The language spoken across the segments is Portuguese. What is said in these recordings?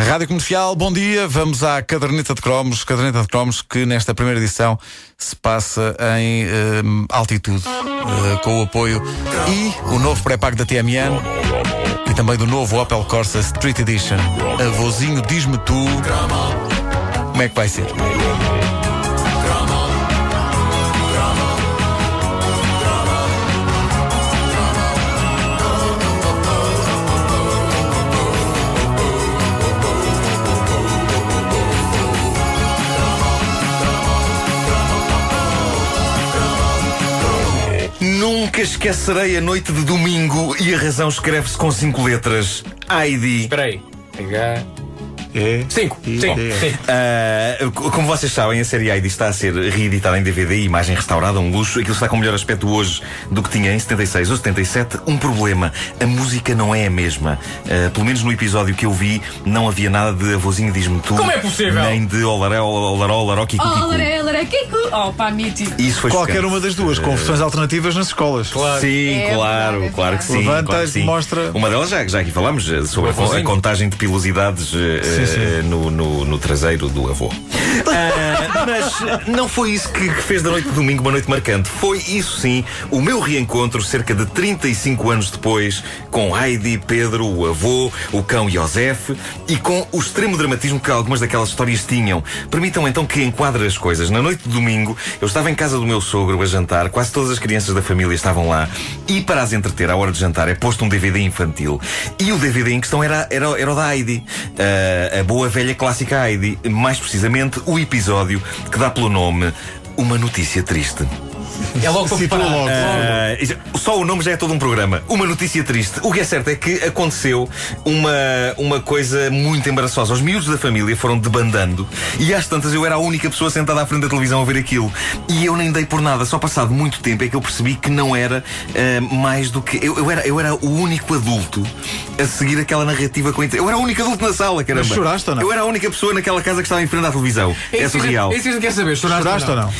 Rádio Comercial, bom dia. Vamos à caderneta de cromos. Caderneta de cromos que nesta primeira edição se passa em eh, altitude, eh, com o apoio e o novo pré-pago da TMN e também do novo Opel Corsa Street Edition. Avozinho, diz-me tu como é que vai ser. Nunca esquecerei a noite de domingo e a razão escreve-se com cinco letras. Heidi. Espera aí. É. Cinco. Sim. Sim. Ah, como vocês sabem, a série Heidi está a ser reeditada em DVD e imagem restaurada, um luxo. Aquilo está com melhor aspecto hoje do que tinha em 76 ou 77. Um problema: a música não é a mesma. Ah, pelo menos no episódio que eu vi, não havia nada de avôzinho diz-me tu. Como é possível? Nem de olaré, olaró, olaró, kiku, Oh, kiku. laré, laré, Kiku! Oh, pá, mítico. Isso foi Qualquer chocante. uma das duas, com versões alternativas nas escolas. Claro. Sim, É claro, é claro que sim. Levanta claro que e sim. mostra- Uma delas já, já aqui falámos eh, sobre a, contagem de pilosidades Sim, sim. eh, no, no- no traseiro do avô. Mas não foi isso que, fez da noite de domingo uma noite marcante. Foi isso sim o meu reencontro cerca de 35 anos depois com Heidi, Pedro, o avô, o cão Josef e com o extremo dramatismo que algumas daquelas histórias tinham. Permitam então que enquadre as coisas. Na noite de domingo eu estava em casa do meu sogro a jantar, quase todas as crianças da família estavam lá e para as entreter à hora de jantar é posto um DVD infantil. E o DVD em questão era, era, era o da Heidi, Ah, a boa velha clássica Heidi, mais precisamente o episódio que dá pelo nome Uma Notícia Triste. É logo para preparar. logo. Ah, isso- só o nome já é todo um programa. Uma notícia triste. O que é certo é que aconteceu uma, uma coisa muito embaraçosa. Os miúdos da família foram debandando e às tantas eu era a única pessoa sentada à frente da televisão a ver aquilo. E eu nem dei por nada. Só passado muito tempo é que eu percebi que não era ah, mais do que. Eu, eu era, eu era o único adulto a seguir aquela narrativa com. Eu era o único adulto na sala, caramba. Mas choraste ou não? Eu era a única pessoa naquela casa que estava em frente à televisão. É, que- surreal. É isso que quer saber. Choraste, Choraste ou não?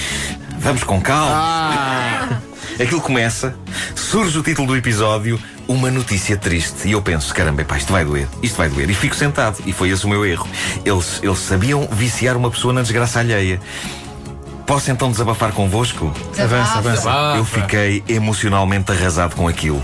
Vamos com calma. Ah. Aquilo começa, surge o título do episódio, uma notícia triste. E eu penso, caramba, pá, isto vai doer, isto vai doer. E fico sentado. E foi esse o meu erro. Eles, eles sabiam viciar uma pessoa na desgraça alheia. Posso então desabafar convosco? Avança, avança. Ah, eu fiquei emocionalmente arrasado com aquilo.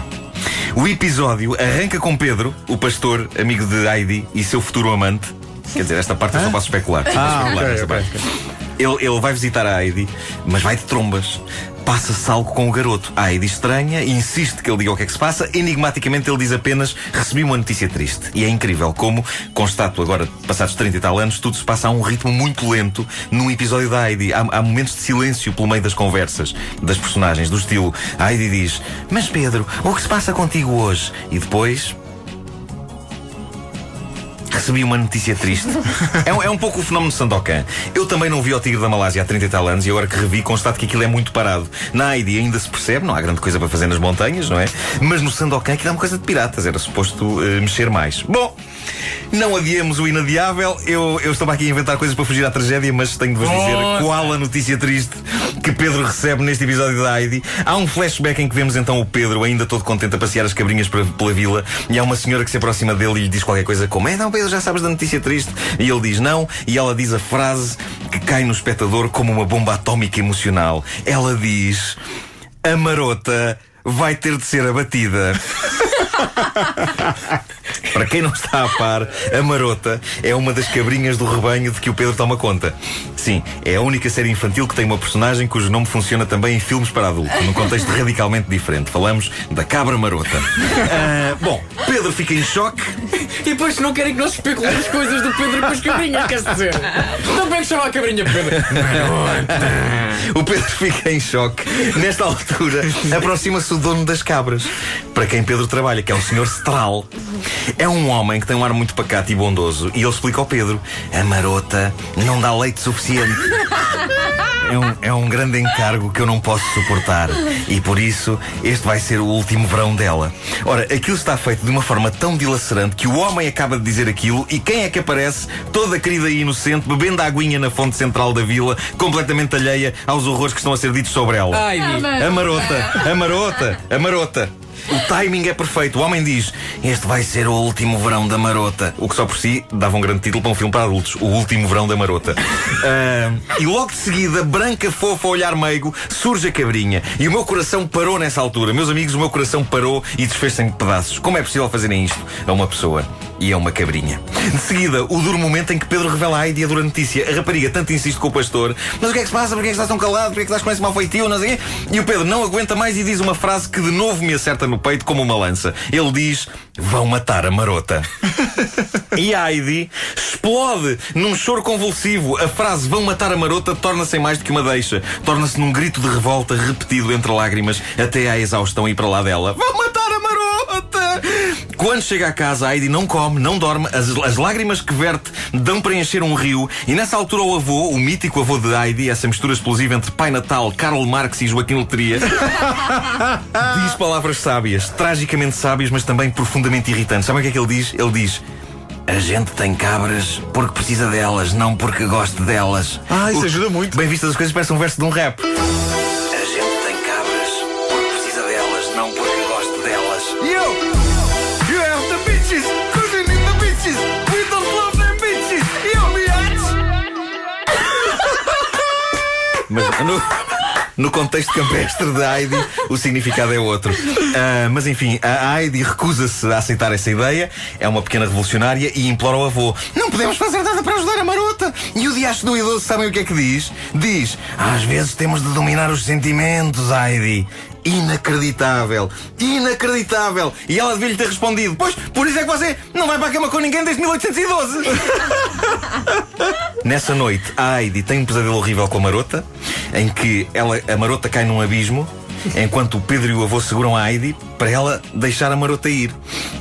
O episódio arranca com Pedro, o pastor, amigo de Heidi e seu futuro amante. Quer dizer, esta parte eu só posso especular. Só posso Ah, especular ok, esta ok, parte. Ele, ele vai visitar a Heidi, mas vai de trombas. Passa-se algo com o garoto. A Heidi estranha e insiste que ele diga o que é que se passa. Enigmaticamente ele diz apenas: Recebi uma notícia triste. E é incrível como, constato agora, passados 30 e tal anos, tudo se passa a um ritmo muito lento num episódio da Heidi. Há, há momentos de silêncio pelo meio das conversas das personagens, do estilo: A Heidi diz: Mas Pedro, o que se passa contigo hoje? E depois. Recebi uma notícia triste. É, um- é um pouco o fenómeno de Sandokan. Eu também não vi o Tigre da Malásia há 30 e tal anos e agora que revi, constato que aquilo é muito parado. Na Heidi ainda se percebe, não há grande coisa para fazer nas montanhas, não é? Mas no Sandokan aquilo é uma coisa de piratas, era suposto eh, mexer mais. Bom, não adiemos o inadiável. Eu, eu estava aqui a inventar coisas para fugir à tragédia, mas tenho de vos dizer qual a notícia triste que Pedro recebe neste episódio da Heidi. Há um flashback em que vemos então o Pedro, ainda todo contente, a passear as cabrinhas pela, pela vila, e há uma senhora que se aproxima dele e lhe diz qualquer coisa como: É, não, Pedro, já sabes da notícia triste? E ele diz não, e ela diz a frase que cai no espectador como uma bomba atómica emocional. Ela diz: A marota vai ter de ser abatida. Para quem não está a par, a Marota é uma das cabrinhas do rebanho de que o Pedro toma conta. Sim, é a única série infantil que tem uma personagem cujo nome funciona também em filmes para adultos, num contexto radicalmente diferente. Falamos da cabra Marota. Ah, bom, Pedro fica em choque. E depois se não querem que nós especulemos coisas do Pedro com as cabrinhas, quer dizer? Então como é que chama a cabrinha, Pedro? O Pedro fica em choque. Nesta altura, aproxima-se o dono das cabras, para quem Pedro trabalha, que é o Sr. Stral. É um homem que tem um ar muito pacato e bondoso, e ele explica ao Pedro: a marota não dá leite suficiente. É um, é um grande encargo que eu não posso suportar. E por isso, este vai ser o último verão dela. Ora, aquilo está feito de uma forma tão dilacerante que o homem acaba de dizer aquilo e quem é que aparece, toda querida e inocente, bebendo a aguinha na fonte central da vila, completamente alheia aos horrores que estão a ser ditos sobre ela. Ai, A marota, a marota, a marota. O timing é perfeito. O homem diz: Este vai ser o último verão da marota. O que só por si dava um grande título para um filme para adultos: O último verão da marota. Uh, e logo de seguida, branca, fofa, olhar meigo, surge a cabrinha. E o meu coração parou nessa altura. Meus amigos, o meu coração parou e desfez-se em pedaços. Como é possível fazerem isto a uma pessoa? E é uma cabrinha. De seguida, o duro momento em que Pedro revela a ideia a dura notícia. A rapariga tanto insiste com o pastor: Mas o que é que se passa? Porquê é que estás tão calado? Porquê é que estás com esse mal feitio? Não sei. E o Pedro não aguenta mais e diz uma frase que de novo me acerta no peito como uma lança. Ele diz: Vão matar a marota. e a Heidi explode num choro convulsivo. A frase vão matar a marota torna-se em mais do que uma deixa. Torna-se num grito de revolta repetido entre lágrimas até à exaustão ir para lá dela. Vão! Quando chega a casa, a Heidi não come, não dorme, as, as lágrimas que verte dão para encher um rio, e nessa altura o avô, o mítico avô de Heidi, essa mistura explosiva entre Pai Natal, Karl Marx e Joaquim Letria, diz palavras sábias, tragicamente sábias, mas também profundamente irritantes. Sabe o que é que ele diz? Ele diz. A gente tem cabras porque precisa delas, não porque goste delas. Ah, isso O- ajuda muito. Bem vistas as coisas, parece um verso de um rap. Mas no, no contexto campestre de Heidi, o significado é outro. Ah, mas enfim, a Heidi recusa-se a aceitar essa ideia, é uma pequena revolucionária e implora ao avô: Não podemos fazer nada para ajudar a marota! E o diacho do idoso, sabem o que é que diz? Diz: Às vezes temos de dominar os sentimentos, Heidi. Inacreditável! Inacreditável! E ela devia-lhe ter respondido: Pois, por isso é que você não vai para a cama com ninguém desde 1812! Nessa noite, a Heidi tem um pesadelo horrível com a marota, em que ela, a marota cai num abismo, enquanto o Pedro e o avô seguram a Heidi para ela deixar a marota ir.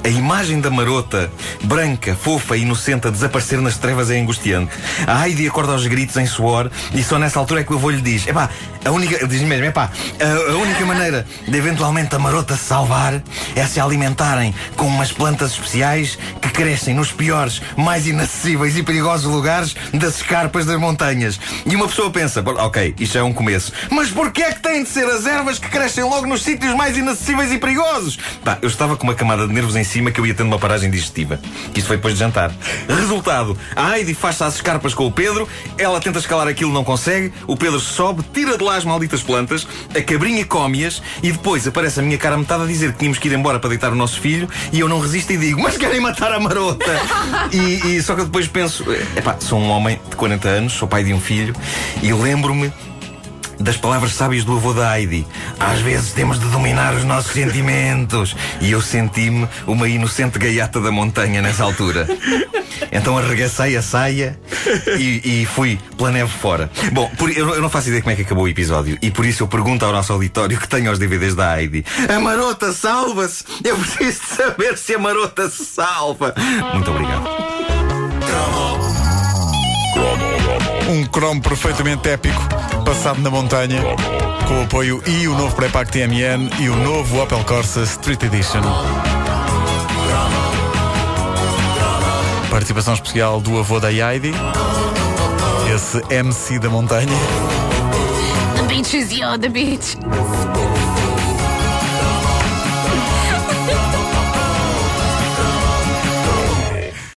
A imagem da marota, branca, fofa e inocente, a desaparecer nas trevas é angustiante. A Heidi acorda aos gritos em suor e só nessa altura é que o avô lhe diz: Epá, a única, diz mesmo, epá, a, a única maneira de eventualmente a marota se salvar é se alimentarem com umas plantas especiais que crescem nos piores, mais inacessíveis e perigosos lugares das escarpas das montanhas. E uma pessoa pensa, "Bom, ok, isto é um começo, mas porquê é que têm de ser as ervas que crescem logo nos sítios mais inacessíveis e perigosos? Pá, eu estava com uma camada de nervos em cima que eu ia tendo uma paragem digestiva. Isto foi depois de jantar. Resultado, a Heidi faz-se às escarpas com o Pedro, ela tenta escalar aquilo, não consegue, o Pedro sobe, tira de lá as malditas plantas, a cabrinha come-as e depois aparece a minha cara metade a dizer que tínhamos que ir embora para deitar o nosso filho e eu não resisto e digo, mas querem matar a marota! e, e só que eu depois penso, epá, sou um homem de 40 anos, sou pai de um filho e lembro-me das palavras sábias do avô da Heidi. Às vezes temos de dominar os nossos sentimentos. E eu senti-me uma inocente gaiata da montanha nessa altura. Então arregacei a saia e, e fui pela neve fora. Bom, por- eu, eu não faço ideia como é que acabou o episódio. E por isso eu pergunto ao nosso auditório que tem os DVDs da Heidi: A marota salva-se? Eu preciso saber se a marota se salva. Muito obrigado. Um cromo perfeitamente épico, passado na montanha, com o apoio e o novo pré-pack TMN e o novo Opel Corsa Street Edition. Participação especial do avô da Heidi, esse MC da montanha. The beach is yo, the beach.